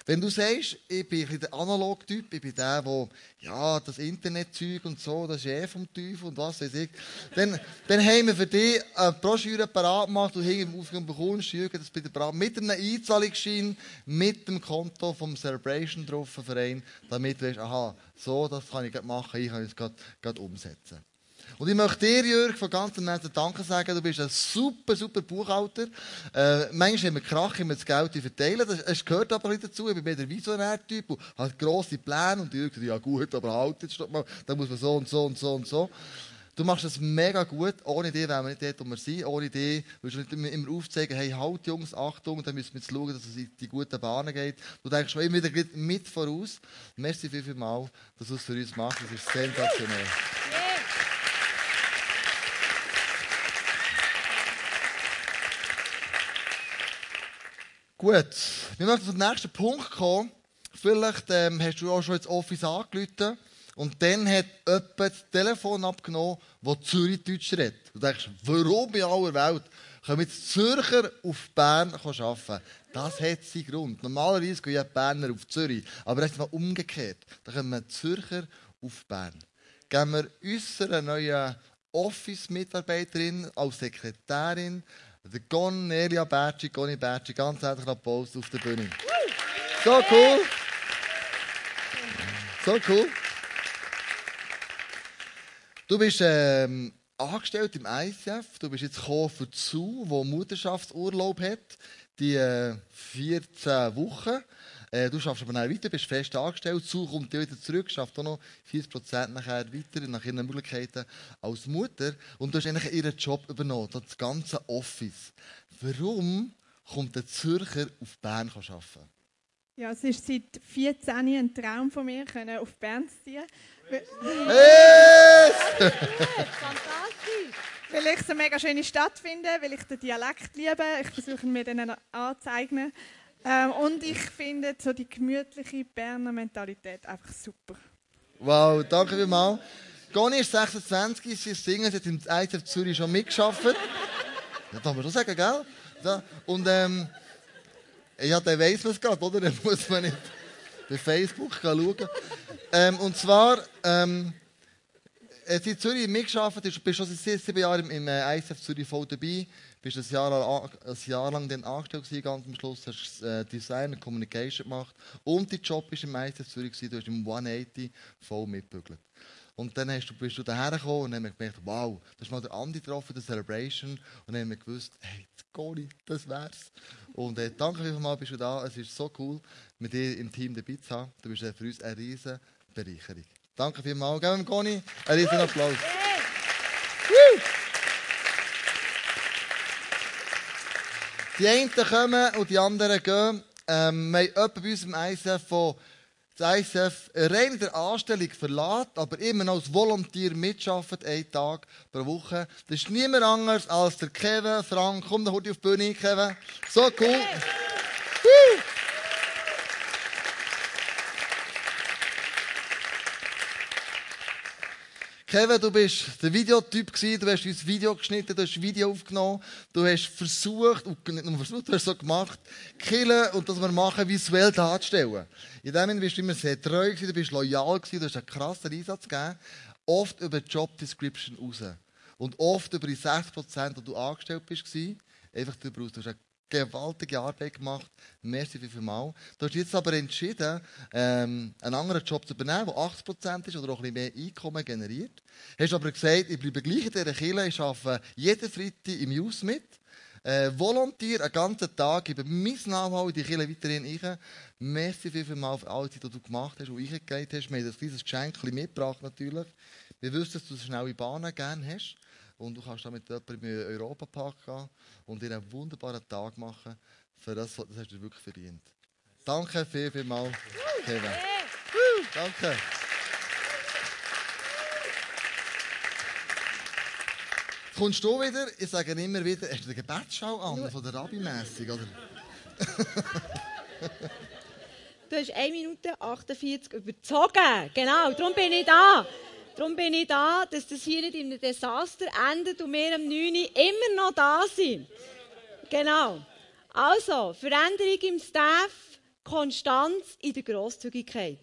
Wenn du sagst, ich bin ein der Analog-Typ, ich bin der, der, ja, das Internetzeug und so, das ist eh vom Teufel und was weiß ich, dann, dann haben wir für dich eine Broschüre parat gemacht, du hinten Aufgaben bekommst, Jürgen, das bitte parat, mit einem Einzahlungsschein, mit dem Konto vom Celebration drauf, Verein, damit du weißt, aha, so, das kann ich machen, ich kann es gerade umsetzen. Und ich möchte dir, Jörg, von ganzem Herzen Danke sagen. Du bist ein super, super Buchhalter. Äh, manchmal haben wir Krach, wenn wir das Geld verteilen. Das, das gehört aber nicht dazu. Ich bin mehr der Visionär-Typ und habe grosse Pläne. Und Jörg sagt, ja gut, aber halt jetzt stopp mal. Da muss man so und so und so und so. Du machst das mega gut. Ohne dich wären wir nicht dort, wo wir sind. Ohne dich würdest du nicht immer aufzeigen, hey, halt Jungs, Achtung, dann müssen wir jetzt schauen, dass es in die guten Bahnen geht. Du denkst schon immer wieder mit voraus. Merci viel, viel mal, dass du es für uns machst. Das ist sensationell. Gut, wir möchten zum nächsten Punkt kommen. Vielleicht ähm, hast du auch schon ins Office angerufen und dann hat jemand das Telefon abgenommen, das Zürich Deutsch redet. Du denkst, warum in aller Welt können jetzt Zürcher auf Bern arbeiten? Das hat seinen Grund. Normalerweise gehen ja Berner auf Zürich, aber das ist mal umgekehrt. Da kommen Zürcher auf Bern. Geben wir unserer neuen Office-Mitarbeiterin als Sekretärin der Gon Nelia Bertschi, Goni Bertschi, ganz herzlichen Applaus auf der Bühne. So cool. So cool. Du bist ähm, angestellt im ICF. Du bist jetzt gekommen SU, wo Mutterschaftsurlaub hat. Die äh, 14 Wochen. Äh, du schaffst aber weiter, bist fest angestellt, Zu kommt dir wieder zurück, schafft auch noch 40% nachher weiter, nach ihren Möglichkeiten als Mutter. Und du hast eigentlich ihren Job übernommen, das ganze Office. Warum kommt der Zürcher auf Bern arbeiten? Ja, es ist seit 14 ein Traum von mir, können auf Bern zu ziehen. Yes! Fantastisch! Weil ich es eine mega schöne Stadt finde, weil ich den Dialekt liebe. Ich versuche mir den anzueignen. Ähm, und ich finde so die gemütliche Berner Mentalität einfach super. Wow, danke vielmals. Goni ist 26, sie singen, sie hat im ICF Zürich schon mitgeschafft. das darf man schon sagen, gell? Ja. Und ähm, ja, der man es gerade, oder? Dann muss man nicht bei Facebook schauen. ähm, und zwar, ähm, äh, in Zürich mitgearbeitet, du bist schon seit sieben Jahren im, im äh, Zürich voll dabei, bist ein Jahr, lang, ein Jahr lang angestellt gewesen, ganz am Schluss hast du äh, Design und Communication gemacht und dein Job war im ISF Zürich, gewesen, du hast im 180 voll mitbügelt. Und dann hast du, bist du daher gekommen und dann haben wir gemerkt, wow, das ist mal der Andi getroffen, der Celebration. Und dann haben wir gewusst, hey, Goli, das wär's. Und äh, danke vielmals, bist du da. Es ist so cool, mit dir im Team dabei zu haben. Du bist äh, für uns eine riesige Bereicherung. Danke vielmals. Geben wir Conny einen riesen Applaus. Die einen kommen und die anderen gehen. Ähm, wir haben jemanden bei uns im ISF, der das ISF rein in der Anstellung verlässt, aber immer noch als Volontier mitarbeitet, einen Tag pro Woche. Das ist niemand anderes als der Kevin Frank. Komm doch heute auf die Bühne, Kevin. So cool. Hey. Kevin, du bist der Videotyp gewesen, du hast uns Video geschnitten, du hast Video aufgenommen, du hast versucht, und nicht nur versucht, du hast so gemacht, killen und das wir machen, visuell darzustellen. In dem Sinne bist du immer sehr treu gewesen, du bist loyal gewesen, du hast einen krassen Einsatz gegeben, oft über die Job Description raus. Und oft über die 60%, die du angestellt bist, einfach darüber aus. Du hast gewaltige Arbeit gemacht. Merci vielmals. Du hast jetzt aber entschieden, ähm, einen anderen Job zu übernehmen, der 80% ist oder auch ein bisschen mehr Einkommen generiert. Hast aber gesagt, ich bleibe gleich in dieser Kirche, ich arbeite jeden Freitag im Jus mit. Äh, volontier einen ganzen Tag, gebe mein Know-how in die Kirche weiterhin ein. Merci vielmals für alles, was du gemacht hast und eingelegt hast. Wir haben ein kleines Geschenk mitgebracht natürlich. Wir wissen, dass du schnelle Bahnen gerne hast. Und du kannst dann mit jemandem in den Europapark gehen und dir einen wunderbaren Tag machen. Für das, das hast du wirklich verdient. Danke viel, viel mal, Kevin. Danke. Kommst du wieder? Ich sage immer wieder, hast du den Gebetsschau an, von der Rabbi-mässig, oder? du hast 1 Minute 48 überzogen. Genau, darum bin ich da. Darum bin ich da, dass das hier nicht in einem Desaster endet und wir am 9. immer noch da sind. Genau. Also, Veränderung im Staff, Konstanz in der Grosszügigkeit.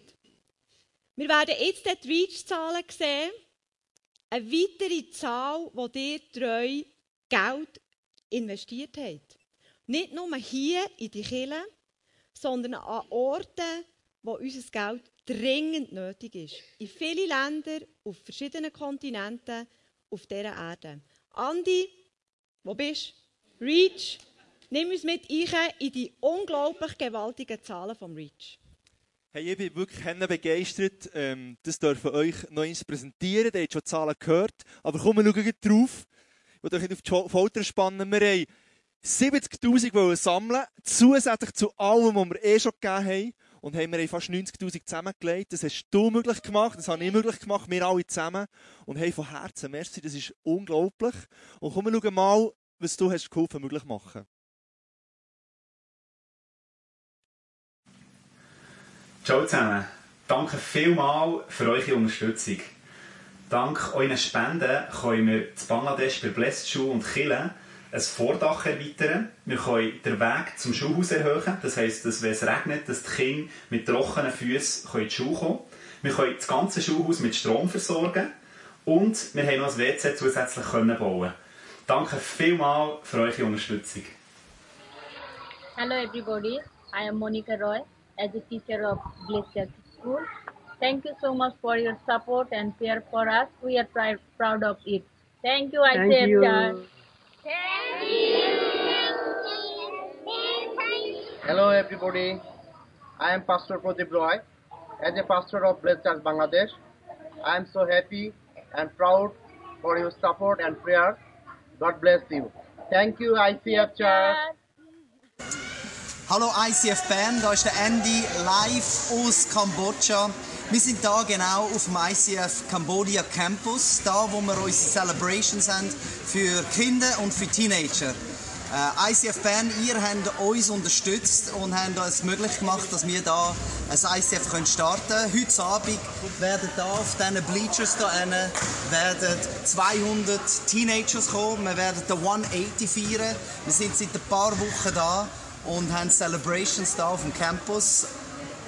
Wir werden jetzt die Reach-Zahlen sehen. Eine weitere Zahl, wo dir treu Geld investiert hat. Nicht nur hier in die Kirche, sondern an Orten, wo unser Geld dringend nötig ist. In vielen Ländern, auf verschiedenen Kontinenten, auf dieser Erde. Andi, wo bist du? Reach, nimm uns mit in die unglaublich gewaltigen Zahlen vom Reach. Hey, ich bin wirklich begeistert. Ähm, das dürfen euch noch eins präsentieren. Ihr habt schon Zahlen gehört. Aber kommen wir schauen drauf. Ich will euch nicht auf die Folter spannen. Wir haben 70.000 sammeln, zusätzlich zu allem, was wir eh schon gegeben haben und haben wir fast 90'000 zusammengelegt. Das hast du möglich gemacht, das habe ich möglich gemacht, wir alle zusammen. Und hey, von Herzen, merci, das ist unglaublich. Und komm, wir schauen mal, was du hast geholfen möglich machen. Ciao zusammen. Danke vielmals für eure Unterstützung. Dank euren Spenden können wir in Bangladesch bei Blessed Schule und Chile ein Vordach erweitern. Wir können den Weg zum Schulhaus erhöhen. Das heisst, dass wenn es regnet, dass die Kinder mit trockenen Füßen in die Schule kommen Wir können das ganze Schulhaus mit Strom versorgen. Und wir haben noch ein WC zusätzlich können bauen Danke vielmals für eure Unterstützung. Hello everybody, I am Monica Roy as a teacher of Blessed School. Thank you so much for your support and care for us. We are proud of it. Thank you, I Thank you. Hello everybody, I am Pastor Pradip Roy. As a pastor of Blessed Church Bangladesh, I am so happy and proud for your support and prayer. God bless you. Thank you, ICF Church. Hallo ICF Bern, da ist der Andy live aus Kambodscha. Wir sind da genau auf dem ICF Cambodia Campus, da wo wir unsere Celebrations haben für Kinder und für Teenager. Äh, ICF Bern, ihr habt uns unterstützt und habt es möglich gemacht, dass wir da ein ICF können starten können. Heute Abend werden da auf diesen Bleachers da werden 200 Teenagers kommen. Wir werden den 180 feiern. Wir sind seit ein paar Wochen da und haben Celebrations da auf dem Campus.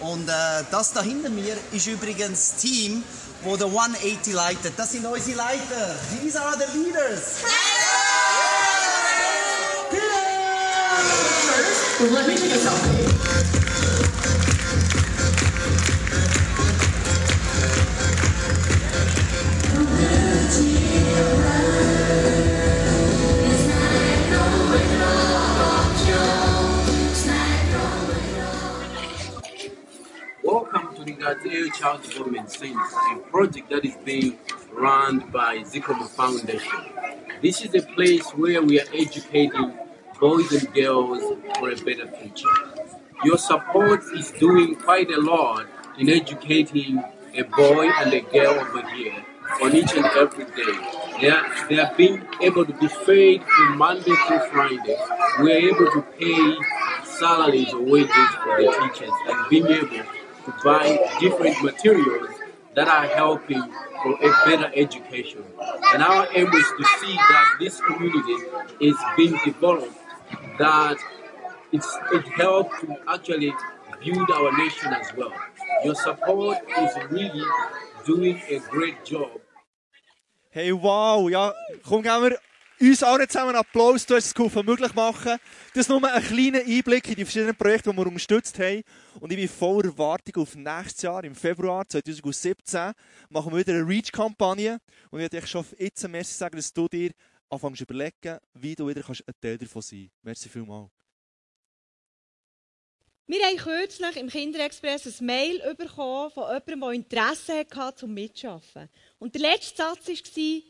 Und äh, das da hinter mir ist übrigens das Team, wo der 180 leitet. Das sind unsere Leiter. These are the leaders. Let me take a selfie. Welcome to Gazelle Child Development Center, a project that is being run by Zikoma Foundation. This is a place where we are educating boys and girls for a better future. Your support is doing quite a lot in educating a boy and a girl over here on each and every day. They are, they are being able to be fed from Monday through Friday. We are able to pay salaries or wages for the teachers and being able to buy different materials that are helping for a better education. And our aim is to see that this community is being developed, that it's, it helps to actually build our nation as well. Your support is really doing a great job. Hey, wow, ja, komm, wir uns allen zusammen Applaus. Du hast es möglich machen. Das ist nur ein kleiner Einblick in die verschiedenen Projekte, die wir unterstützt haben. Und ich bin voller Erwartung auf nächstes Jahr, im Februar 2017, machen wir wieder eine Reach-Kampagne. Und ich werde schon jetzt merci sagen, dass du dir anfängst zu überlegen, wie du wieder ein Teil davon sein kannst. Merci vielmals. Wir haben kürzlich im Kinderexpress ein Mail bekommen von jemandem, der Interesse hatte, zum Mitschaffen. Und der letzte Satz war,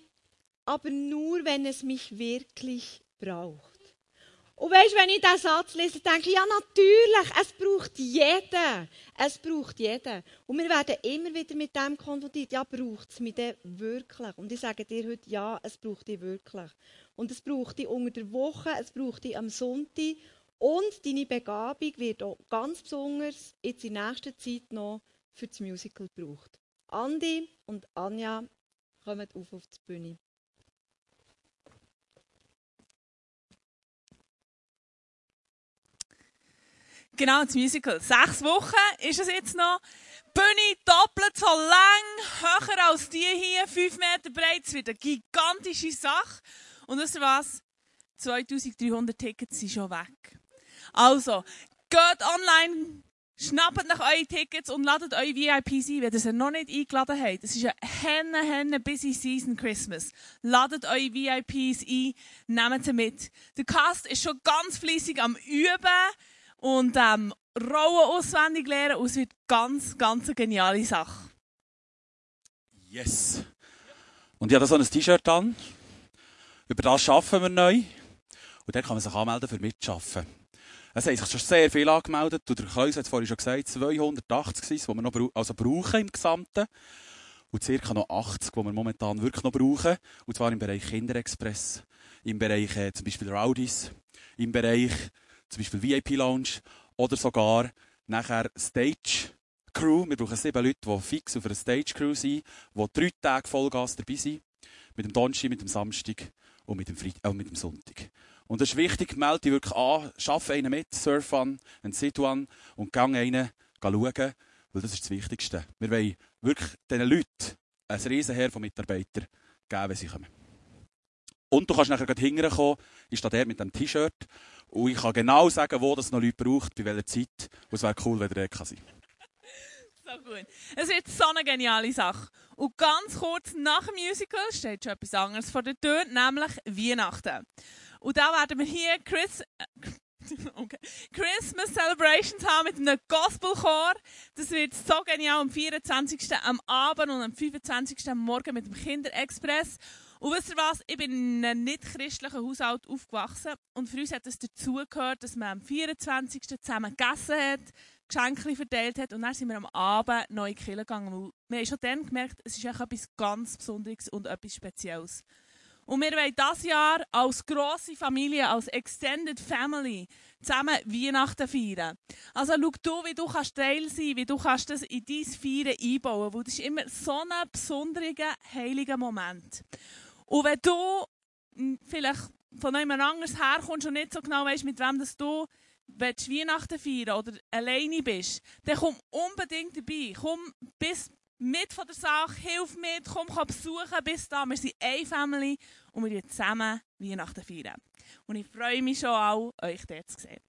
aber nur, wenn es mich wirklich braucht. Und weißt, wenn ich diesen Satz lese, denke ich, ja natürlich, es braucht jeden. Es braucht jeden. Und wir werden immer wieder mit dem konfrontiert, ja, braucht es mich denn wirklich? Und ich sage dir heute, ja, es braucht dich wirklich. Und es braucht dich unter der Woche, es braucht dich am Sonntag. Und deine Begabung wird auch ganz besonders jetzt in nächster Zeit noch für das Musical gebraucht. Andi und Anja kommen auf auf die Bühne. Genau, das Musical. Sechs Wochen ist es jetzt noch. Bühne doppelt so lang, höher als die hier, fünf Meter breit. Es wird eine gigantische Sache. Und wisst ihr was? 2300 Tickets sind schon weg. Also, geht online, schnappt nach eure Tickets und ladet eure VIPs ein, wenn ihr sie noch nicht eingeladen habt. Es ist eine henne, henne busy Season Christmas. Ladet eure VIPs ein, nehmt sie mit. Der Cast ist schon ganz fleissig am Üben und ähm, Rollen auswendig lernen und wird ganz, ganz eine geniale Sache. Yes. Und ich habe so ein T-Shirt an. Über das arbeiten wir neu. Und dann kann man sich anmelden für Mitschaffen. Es haben sich schon sehr viel angemeldet. Und der Kleus hat es vorhin schon gesagt, 280 sind es, die wir noch brau also brauchen im Gesamten. Und circa noch 80, die wir momentan wirklich noch brauchen. Und zwar im Bereich Kinderexpress, im Bereich äh, zum Beispiel Rowdies, im Bereich zum Beispiel VIP-Lounge oder sogar nachher Stage Crew. Wir brauchen sieben Leute, die fix auf einer Stage Crew sind, die drei Tage Vollgas dabei sind. Mit dem Donnerstag, mit dem Samstag und mit dem, Freitag, äh, mit dem Sonntag. Und das ist wichtig, melde dich wirklich an, schaff einen mit, surf an, einen Sit an und gang einen schauen, weil das ist das Wichtigste. Wir wollen wirklich diesen Leuten ein Riesenheer von Mitarbeitern geben, wenn sie kommen. Und du kannst nachher gleich hinkommen, ich stehe der mit dem T-Shirt und ich kann genau sagen, wo das noch Leute braucht, bei welcher Zeit. Und es wäre cool, wenn der kann sein So gut. Es wird so eine geniale Sache. Und ganz kurz nach dem Musical steht schon etwas anderes vor der Tür, nämlich Weihnachten. Und da werden wir hier Chris, okay. Christmas Celebrations haben mit einem Gospelchor. Das wird so genial am 24. am Abend und am 25. am Morgen mit dem Kinderexpress. Und wisst ihr was? Ich bin in einem nicht christlichen Haushalt aufgewachsen und für uns hat es dazugehört, dass man am 24. zusammen gegessen hat, Geschenke verteilt hat und dann sind wir am Abend neu in die Kirche gegangen. Weil Wir haben schon dann gemerkt, es ist etwas ganz Besonderes und etwas Spezielles. Und wir wollen dieses Jahr als grosse Familie, als Extended Family zusammen Weihnachten feiern. Also schau du, wie du kannst Teil sein wie du kannst das in dein Feiern einbauen weil das ist immer so ein besonderer, heiliger Moment. Und wenn du m, vielleicht von jemand anderes herkommst und nicht so genau weißt, mit wem das du willst Weihnachten feiern oder alleine bist, dann komm unbedingt dabei. Komm bis mit von der Sache, hilf mit, komm, komm besuchen, bis da. Wir sind eine Family und wir feiern zusammen Weihnachten feiern. Und ich freue mich schon auch, euch dort zu sehen.